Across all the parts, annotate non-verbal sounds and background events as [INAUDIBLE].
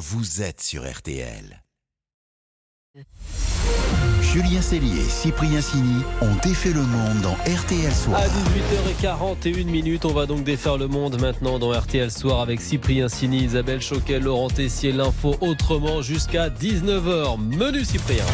vous êtes sur RTL. Julien Cellier et Cyprien Sini ont défait le monde dans RTL Soir. À 18h41 minutes, on va donc défaire le monde maintenant dans RTL Soir avec Cyprien Sini, Isabelle Choquet, Laurent Tessier, l'info autrement jusqu'à 19h. Menu Cyprien.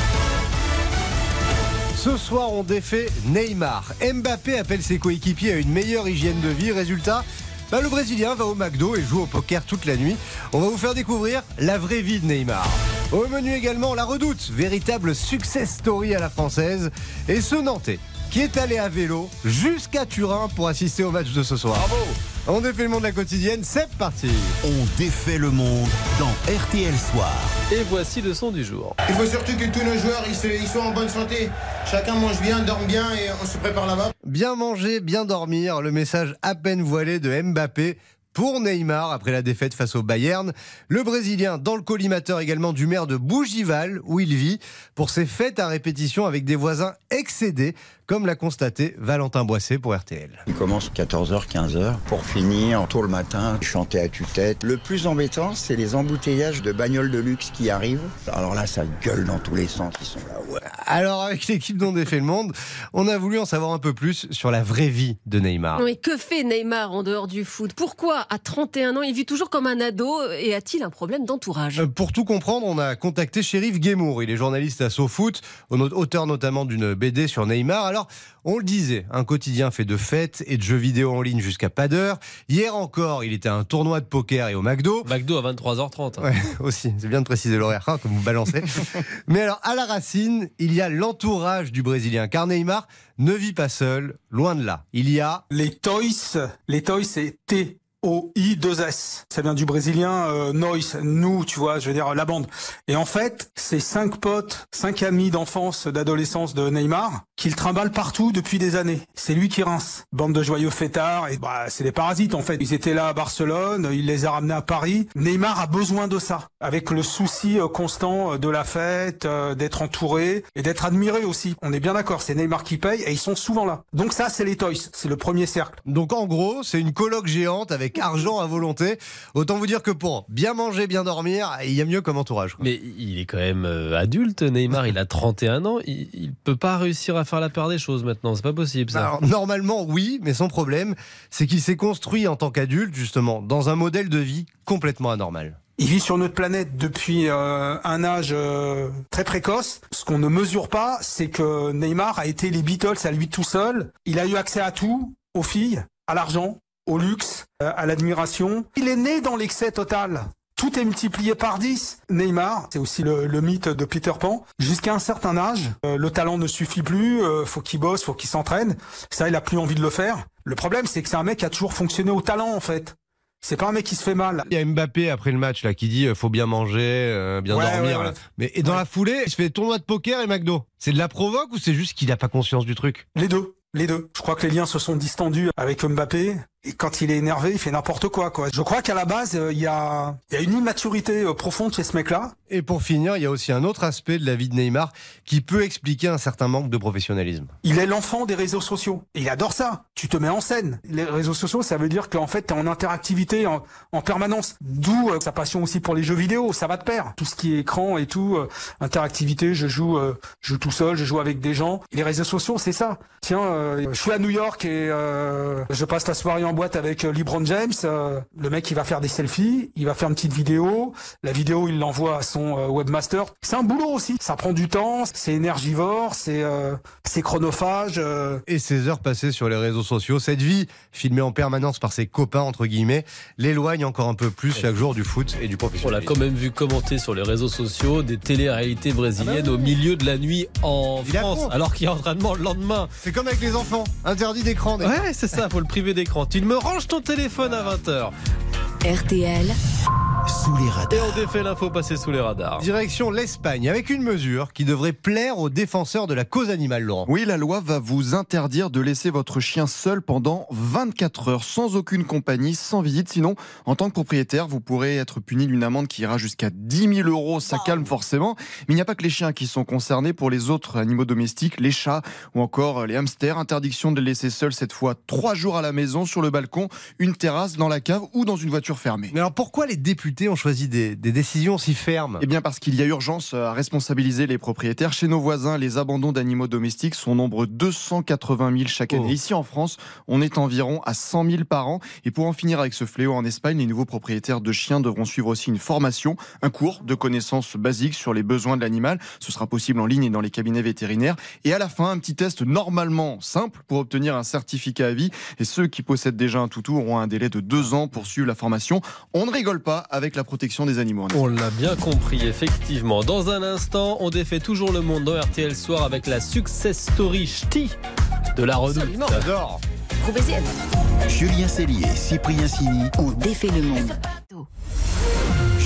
Ce soir, on défait Neymar. Mbappé appelle ses coéquipiers à une meilleure hygiène de vie. Résultat, bah, le Brésilien va au McDo et joue au poker toute la nuit. On va vous faire découvrir la vraie vie de Neymar. Au menu également, la redoute, véritable success story à la française. Et ce Nantais, qui est allé à vélo jusqu'à Turin pour assister au match de ce soir. Bravo On défait le monde de la quotidienne, c'est parti On défait le monde dans RTL Soir. Et voici le son du jour. Il faut surtout que tous nos joueurs ils, se- ils soient en bonne santé. Chacun mange bien, dorme bien et on se prépare là-bas. Bien manger, bien dormir, le message à peine voilé de Mbappé pour Neymar après la défaite face au Bayern. Le Brésilien dans le collimateur également du maire de Bougival où il vit pour ses fêtes à répétition avec des voisins excédés comme l'a constaté Valentin Boissé pour RTL. Il commence 14h, 15h pour finir tôt le matin, chanter à tue-tête. Le plus embêtant, c'est les embouteillages de bagnoles de luxe qui arrivent. Alors là, ça gueule dans tous les sens. Ils sont là, ouais. Alors avec l'équipe dont défait le monde, on a voulu en savoir un peu plus sur la vraie vie de Neymar. Oui, que fait Neymar en dehors du foot? Pourquoi, à 31 ans, il vit toujours comme un ado et a-t-il un problème d'entourage? Euh, Pour tout comprendre, on a contacté Shérif Guémour. Il est journaliste à SoFoot, auteur notamment d'une BD sur Neymar. Alors, on le disait, un quotidien fait de fêtes et de jeux vidéo en ligne jusqu'à pas d'heure. Hier encore, il était à un tournoi de poker et au McDo. McDo à 23h30. hein. Ouais, [LAUGHS] aussi, c'est bien de préciser l'horaire, hein, comme vous balancez. [LAUGHS] Mais alors, à la racine, il y a l'entourage du Brésilien, car Neymar ne vit pas seul, loin de là. Il y a Les toys, les toys c'est T. O-I-2-S. Ça vient du brésilien euh, Noise, nous, tu vois, je veux dire la bande. Et en fait, c'est cinq potes, cinq amis d'enfance, d'adolescence de Neymar, qu'il trimballe partout depuis des années. C'est lui qui rince. Bande de joyeux fêtards, et bah, c'est des parasites en fait. Ils étaient là à Barcelone, il les a ramenés à Paris. Neymar a besoin de ça, avec le souci euh, constant euh, de la fête, euh, d'être entouré et d'être admiré aussi. On est bien d'accord, c'est Neymar qui paye et ils sont souvent là. Donc ça, c'est les toys, c'est le premier cercle. Donc en gros, c'est une coloc géante avec argent à volonté. Autant vous dire que pour bien manger, bien dormir, il y a mieux comme entourage. quoi. Mais il est quand même euh, adulte, Neymar, il a 31 ans, il, il peut pas réussir à faire la part des choses maintenant, c'est pas possible ça. Alors, normalement, oui, mais son problème, c'est qu'il s'est construit en tant qu'adulte, justement, dans un modèle de vie complètement anormal. Il vit sur notre planète depuis euh, un âge euh, très précoce. Ce qu'on ne mesure pas, c'est que Neymar a été les Beatles à lui tout seul. Il a eu accès à tout, aux filles, à l'argent, au luxe, euh, à l'admiration. Il est né dans l'excès total. Tout est multiplié par 10. Neymar, c'est aussi le, le mythe de Peter Pan. Jusqu'à un certain âge, euh, le talent ne suffit plus, euh, faut qu'il bosse, faut qu'il s'entraîne. Ça, il a plus envie de le faire. Le problème, c'est que c'est un mec qui a toujours fonctionné au talent, en fait. C'est pas un mec qui se fait mal. Il y a Mbappé après le match là qui dit euh, faut bien manger, euh, bien Ouais, dormir. ouais, là. ouais. Mais et dans la foulée, il se fait tournoi de poker et McDo. C'est de la provoque ou c'est juste qu'il n'a pas conscience du truc? Les deux. Les deux. Je crois que les liens se sont distendus avec Mbappé. Et quand il est énervé, il fait n'importe quoi, quoi. Je crois qu'à la base, euh, il y, a, y a une immaturité euh, profonde chez ce mec-là. Et pour finir, il y a aussi un autre aspect de la vie de Neymar qui peut expliquer un certain manque de professionnalisme. Il est l'enfant des réseaux sociaux. Et il adore ça. Tu te mets en scène. Les réseaux sociaux, ça veut dire qu'en fait, t'es en interactivité en, en permanence. D'où euh, sa passion aussi pour les jeux vidéo. Ça va de pair. Tout ce qui est écran et tout, interactivité, je joue, je joue tout seul, je joue avec des gens. Et les réseaux sociaux, c'est ça. Tiens, je suis à New York et je passe la soirée en boîte avec euh, LeBron James. Euh, le mec, il va faire des selfies, il va faire une petite vidéo. La vidéo, il l'envoie à son euh, webmaster. C'est un boulot aussi. Ça prend du temps, c'est énergivore, c'est euh, c'est chronophage. euh, Et ces heures passées sur les réseaux sociaux, cette vie filmée en permanence par ses copains entre guillemets, l'éloigne encore un peu plus chaque jour du foot et du On l'a quand même vu commenter sur les réseaux sociaux des télé-réalités brésiliennes au milieu de la nuit en Il France, alors qu'il y a entraînement le lendemain. C'est comme avec les enfants, interdit d'écran. Ouais, c'est ça, faut le priver d'écran. Me ranges ton téléphone à 20h. RTL, Sous les Et radars. on défait l'info passée sous les radars. Direction l'Espagne avec une mesure qui devrait plaire aux défenseurs de la cause animale, Laurent. Oui, la loi va vous interdire de laisser votre chien seul pendant 24 heures, sans aucune compagnie, sans visite. Sinon, en tant que propriétaire, vous pourrez être puni d'une amende qui ira jusqu'à 10 000 euros. Ça calme forcément. Mais il n'y a pas que les chiens qui sont concernés. Pour les autres animaux domestiques, les chats ou encore les hamsters, interdiction de les laisser seuls cette fois trois jours à la maison, sur le balcon, une terrasse, dans la cave ou dans une voiture fermée. Mais alors pourquoi les députés difficultés ont choisi des, des décisions si fermes Eh bien parce qu'il y a urgence à responsabiliser les propriétaires. Chez nos voisins, les abandons d'animaux domestiques sont nombreux 280 000 chaque année. Oh. Ici en France, on est environ à 100 000 par an. Et pour en finir avec ce fléau en Espagne, les nouveaux propriétaires de chiens devront suivre aussi une formation, un cours de connaissances basiques sur les besoins de l'animal. Ce sera possible en ligne et dans les cabinets vétérinaires. Et à la fin, un petit test normalement simple pour obtenir un certificat à vie. Et ceux qui possèdent déjà un toutou auront un délai de deux ans pour suivre la formation. On ne rigole pas avec la protection des animaux. On l'a bien compris, effectivement. Dans un instant, on défait toujours le monde dans RTL Soir avec la success story ch'ti de la redoute. J'adore. Julien Cellier, Cyprien Sini, On défait le monde.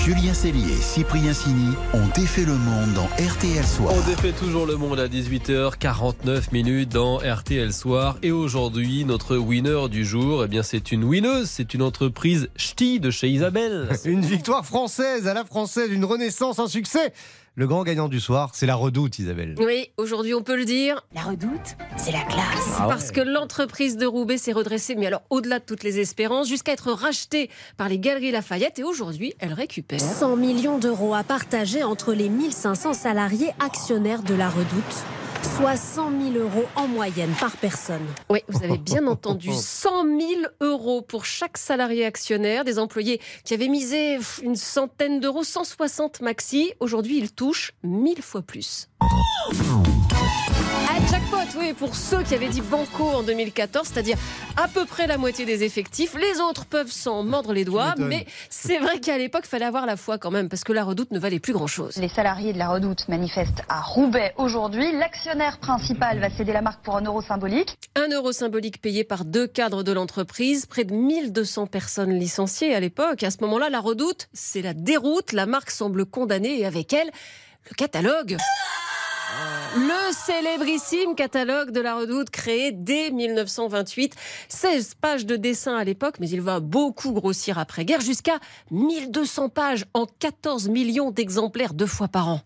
Julien Cellier, Cyprien Sini ont défait le monde dans RTL Soir. On défait toujours le monde à 18h49 minutes dans RTL Soir. Et aujourd'hui, notre winner du jour, eh bien, c'est une winneuse. C'est une entreprise ch'ti de chez Isabelle. Une victoire française à la française, une renaissance, un succès Le grand gagnant du soir, c'est la redoute, Isabelle. Oui, aujourd'hui on peut le dire, La redoute, c'est la classe. parce que l'entreprise de Roubaix s'est redressée, mais alors au-delà de toutes les espérances, jusqu'à être rachetée par les Galeries Lafayette. Et aujourd'hui, elle récupère. 100 millions d'euros à partager entre les 1500 salariés actionnaires de la redoute, soit 100 000 euros en moyenne par personne. Oui, vous avez bien entendu, 100 000 euros pour chaque salarié actionnaire. Des employés qui avaient misé une centaine d'euros, 160 maxi. Aujourd'hui, ils touchent 1000 fois plus. Ah, jackpot, oui, pour ceux qui avaient dit banco en 2014, c'est-à-dire à peu près la moitié des effectifs. Les autres peuvent s'en mordre les doigts, mais c'est vrai qu'à l'époque, fallait avoir la foi quand même, parce que la redoute ne valait plus grand-chose. Les salariés de la Redoute manifestent à Roubaix aujourd'hui. L'actionnaire principal va céder la marque pour un euro symbolique. Un euro symbolique payé par deux cadres de l'entreprise, près de 1200 personnes licenciées à l'époque. À ce moment-là, la redoute, c'est la déroute. La marque semble condamnée et avec elle, le catalogue. Le célébrissime catalogue de la redoute créé dès 1928. 16 pages de dessin à l'époque, mais il va beaucoup grossir après-guerre jusqu'à 1200 pages en 14 millions d'exemplaires deux fois par an.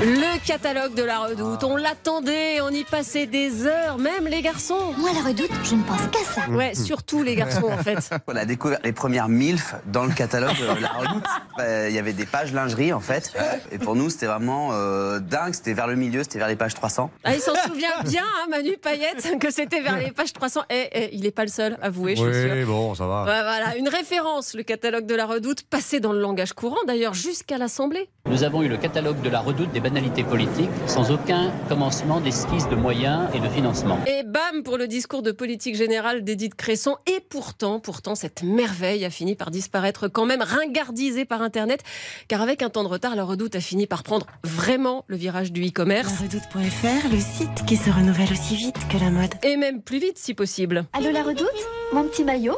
Le catalogue de la redoute, on l'attendait, on y passait des heures, même les garçons. Moi, la redoute, je ne pense qu'à ça. Ouais, surtout les garçons en fait. [LAUGHS] On a découvert les premières MILF dans le catalogue de la Redoute. Euh, Il y avait des pages lingerie en fait. Et pour nous, c'était vraiment euh, dingue. C'était vers le milieu, c'était vers les pages 300. Ah, il s'en [LAUGHS] souvient bien, hein, Manu Payette, que c'était vers les pages 300. Et, et il n'est pas le seul, avouez, je suis. Oui, bon, ça va. Voilà, une référence, le catalogue de la redoute, passé dans le langage courant d'ailleurs jusqu'à l'Assemblée. Nous avons eu le catalogue de la redoute des banalités politiques sans aucun commencement d'esquisse de moyens et de financement. Et bam pour le discours de politique générale d'Edith Cresson. Et pourtant, pourtant, cette merveille a fini par disparaître quand même, ringardisée par Internet. Car avec un temps de retard, la redoute a fini par prendre vraiment le virage du e-commerce. Redoute.fr, le site qui se renouvelle aussi vite que la mode. Et même plus vite si possible. Allô la Redoute? Mon petit maillot?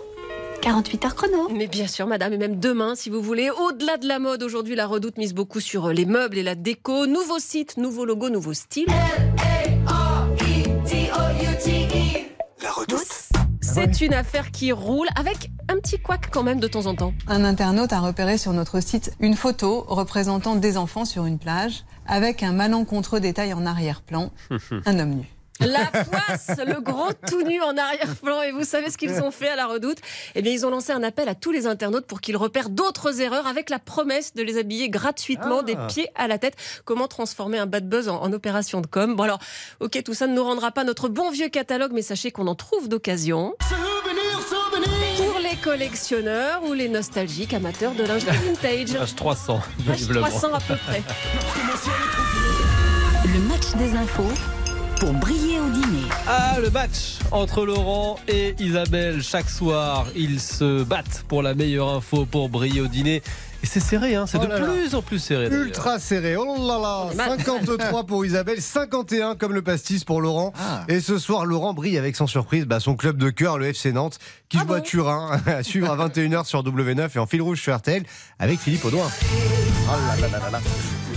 48 heures chrono. Mais bien sûr, madame, et même demain, si vous voulez. Au-delà de la mode, aujourd'hui, la Redoute mise beaucoup sur les meubles et la déco. Nouveau site, nouveau logo, nouveau style. C'est une affaire qui roule avec un petit couac quand même de temps en temps. Un internaute a repéré sur notre site une photo représentant des enfants sur une plage avec un malencontreux détail en arrière-plan, [LAUGHS] un homme nu. La poisse, le gros tout nu en arrière-plan. Et vous savez ce qu'ils ont fait à la redoute? Eh bien, ils ont lancé un appel à tous les internautes pour qu'ils repèrent d'autres erreurs avec la promesse de les habiller gratuitement Ah. des pieds à la tête. Comment transformer un bad buzz en, en opération de com? Bon alors, ok, tout ça ne nous rendra pas notre bon vieux catalogue, mais sachez qu'on en trouve d'occasion. Pour les collectionneurs ou les nostalgiques amateurs de lingerie vintage. Page 300, Page visiblement. 300 à peu près. Le match des infos pour briller au dîner. Ah, le match entre Laurent et Isabelle. Chaque soir, ils se battent pour la meilleure info pour briller au dîner. Et c'est serré, hein c'est Oh de là là. plus en plus serré. Ultra serré. Oh là là. C'est mal. 53 pour Isabelle, 51 comme le pastis pour Laurent. Ah. Et ce soir, Laurent brille avec sans surprise bah, son club de cœur, le FC Nantes, qui joue à Turin, [LAUGHS] à suivre à 21h sur W9 et en fil rouge sur RTL avec Philippe Audouin. Oh là là là là là.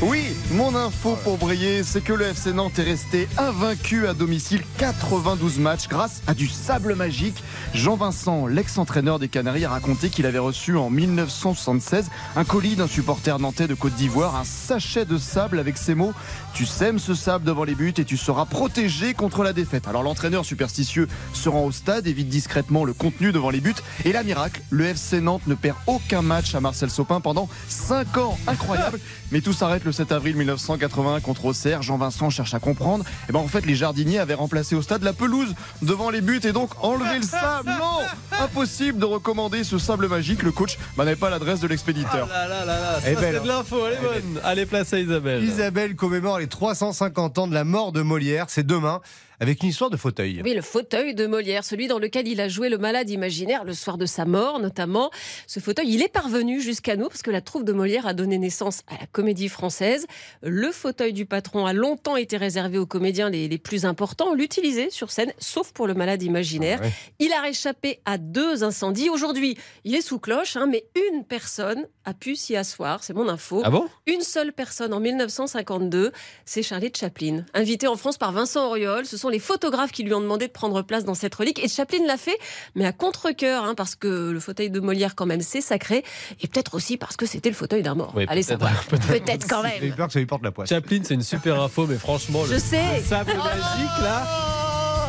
Oui, mon info pour briller, c'est que le FC Nantes est resté invaincu à domicile 92 matchs grâce à du sable magique. Jean-Vincent, l'ex-entraîneur des Canaries, a raconté qu'il avait reçu en 1976 un colis d'un supporter nantais de Côte d'Ivoire, un sachet de sable avec ces mots Tu sèmes ce sable devant les buts et tu seras protégé contre la défaite. Alors l'entraîneur superstitieux se rend au stade, évite discrètement le contenu devant les buts et la miracle, le FC Nantes ne perd aucun match à Marcel Sopin pendant 5 ans. Incroyable. Mais tout s'arrête le 7 avril 1981 contre Auxerre. Jean-Vincent cherche à comprendre. Et ben en fait, les jardiniers avaient remplacé au stade la pelouse devant les buts et donc enlevé le sable. Non Impossible de recommander ce sable magique. Le coach bah, n'avait pas l'adresse de l'expéditeur. Ah là là là Eh c'est ben, de l'info, elle est bonne. Allez, place à Isabelle. Isabelle commémore les 350 ans de la mort de Molière. C'est demain avec une histoire de fauteuil. Oui, le fauteuil de Molière, celui dans lequel il a joué le malade imaginaire le soir de sa mort, notamment. Ce fauteuil, il est parvenu jusqu'à nous parce que la troupe de Molière a donné naissance à la comédie française. Le fauteuil du patron a longtemps été réservé aux comédiens les, les plus importants. On l'utilisait sur scène, sauf pour le malade imaginaire. Ah ouais. Il a réchappé à deux incendies. Aujourd'hui, il est sous cloche, hein, mais une personne a pu s'y asseoir. C'est mon info. Ah bon? Une seule personne en 1952, c'est Charlie Chaplin. Invité en France par Vincent Auriol, ce sont les photographes qui lui ont demandé de prendre place dans cette relique. Et Chaplin l'a fait, mais à contre-coeur, hein, parce que le fauteuil de Molière, quand même, c'est sacré. Et peut-être aussi parce que c'était le fauteuil d'un mort. Oui, Allez peut-être, savoir. peut-être. Peut-être quand J'ai même. peur que ça lui porte la poisse. Chaplin, c'est une super info, mais franchement, le, Je sais. le sable magique là.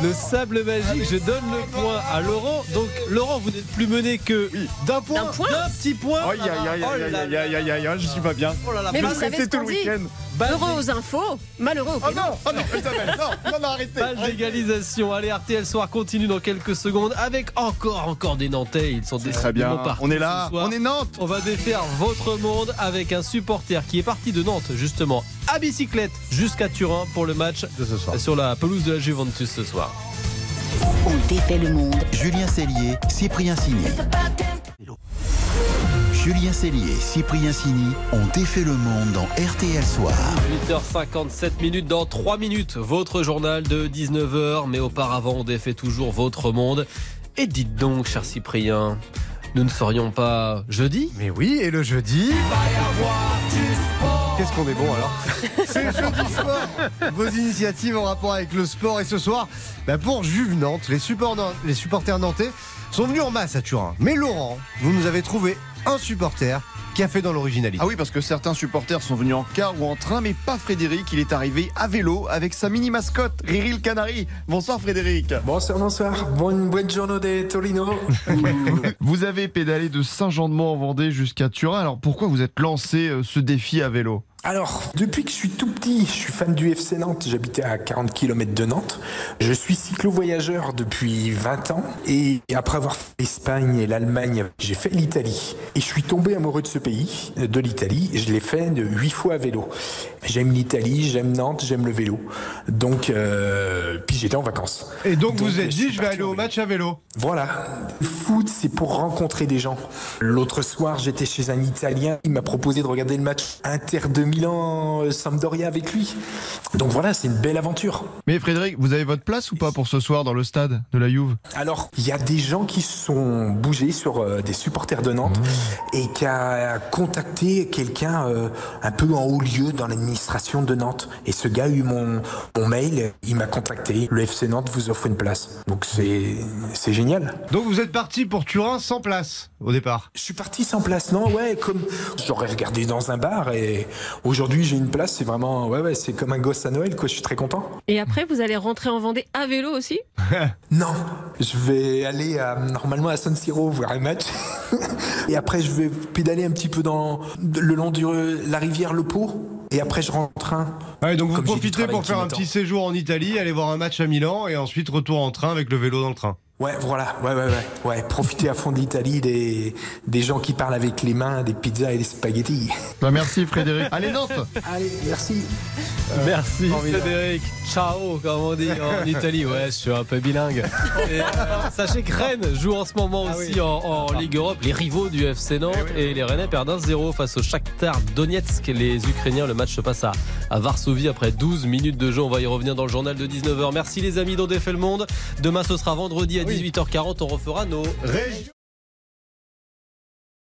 Le sable magique, je donne le point à Laurent. Donc, Laurent, vous n'êtes plus mené que d'un point, D'un point d'un petit point. Aïe aïe aïe Oh aïe là aïe là aïe aïe aïe aïe, je suis pas bien. Oh là là, Mais vous savez c'est ce tout qu'on le week-end. Balle- Heureux aux infos, malheureux Oh non, oh non, Isabelle, non, non, non, arrêtez. Balle d'égalisation. Allez, RTL Soir continue dans quelques secondes avec encore, encore des Nantais. Ils sont Très bien, on est ce là, soir. on est Nantes. On va défaire votre monde avec un supporter qui est parti de Nantes, justement, à bicyclette jusqu'à Turin pour le match De ce soir. sur la pelouse de la Juventus ce soir. On défait le monde. Julien Cellier, Cyprien Signy. Julien Cellier et Cyprien Signy ont défait le monde dans RTL Soir. 8h57 minutes dans 3 minutes, votre journal de 19h, mais auparavant on défait toujours votre monde. Et dites donc, cher Cyprien, nous ne serions pas jeudi? Mais oui, et le jeudi? Qu'est-ce qu'on est bon alors? [LAUGHS] C'est le jeudi sport Vos initiatives en rapport avec le sport et ce soir, bah, pour Juve Nantes, les, supporters, les supporters nantais sont venus en masse à Turin. Mais Laurent, vous nous avez trouvé un supporter qui a fait dans l'originalité. Ah oui, parce que certains supporters sont venus en car ou en train, mais pas Frédéric. Il est arrivé à vélo avec sa mini mascotte, Riri le Canari. Bonsoir Frédéric. Bonsoir, bonsoir. Bonne, bonne journée de Torino. [LAUGHS] Vous avez pédalé de Saint-Jean-de-Mont en Vendée jusqu'à Turin. Alors pourquoi vous êtes lancé euh, ce défi à vélo? Alors, depuis que je suis tout petit, je suis fan du FC Nantes. J'habitais à 40 km de Nantes. Je suis cyclo-voyageur depuis 20 ans. Et après avoir fait l'Espagne et l'Allemagne, j'ai fait l'Italie. Et je suis tombé amoureux de ce pays, de l'Italie. Je l'ai fait de 8 fois à vélo. J'aime l'Italie, j'aime Nantes, j'aime le vélo. Donc, euh, puis j'étais en vacances. Et donc, vous vous êtes dit, je vais aller au match à vélo. Voilà. Le foot, c'est pour rencontrer des gens. L'autre soir, j'étais chez un Italien. Il m'a proposé de regarder le match Inter de Milan euh, Sampdoria avec lui. Donc voilà, c'est une belle aventure. Mais Frédéric, vous avez votre place ou pas pour ce soir dans le stade de la Juve? Alors, il y a des gens qui se sont bougés sur euh, des supporters de Nantes et qui a contacté quelqu'un euh, un peu en haut lieu dans l'administration de Nantes. Et ce gars a eu mon, mon mail, il m'a contacté. Le FC Nantes vous offre une place. Donc c'est génial. Donc, vous êtes parti pour Turin sans place au départ. Je suis parti sans place, non, ouais, comme j'aurais regardé dans un bar et aujourd'hui j'ai une place, c'est vraiment, ouais, ouais, c'est comme un gosse à Noël, quoi, je suis très content. Et après, vous allez rentrer en Vendée à vélo aussi? [LAUGHS] Non, je vais aller à- normalement à San Siro voir un match [LAUGHS] et après je vais pédaler un petit peu dans le long de la rivière Le Pau et après je rentre en train. Ouais, donc vous profitez pour faire un petit séjour en Italie, aller voir un match à Milan et ensuite retour en train avec le vélo dans le train. Ouais, voilà, ouais, ouais, ouais, ouais, profiter à fond de l'Italie, des, des gens qui parlent avec les mains, des pizzas et des spaghettis. Bah merci Frédéric. Allez Nantes Allez, merci. Merci Frédéric. Ciao, comme on dit en [LAUGHS] Italie. Ouais, je suis un peu bilingue. Et, euh, sachez que Rennes joue en ce moment aussi en, en Ligue Europe. Les rivaux du FC Nantes et les Rennais perdent 1-0 face au Shakhtar Donetsk. Les Ukrainiens, le match se passe à, à Varsovie après 12 minutes de jeu. On va y revenir dans le journal de 19h. Merci les amis d'On défait le monde. Demain, ce sera vendredi à 18h40. On refera nos Région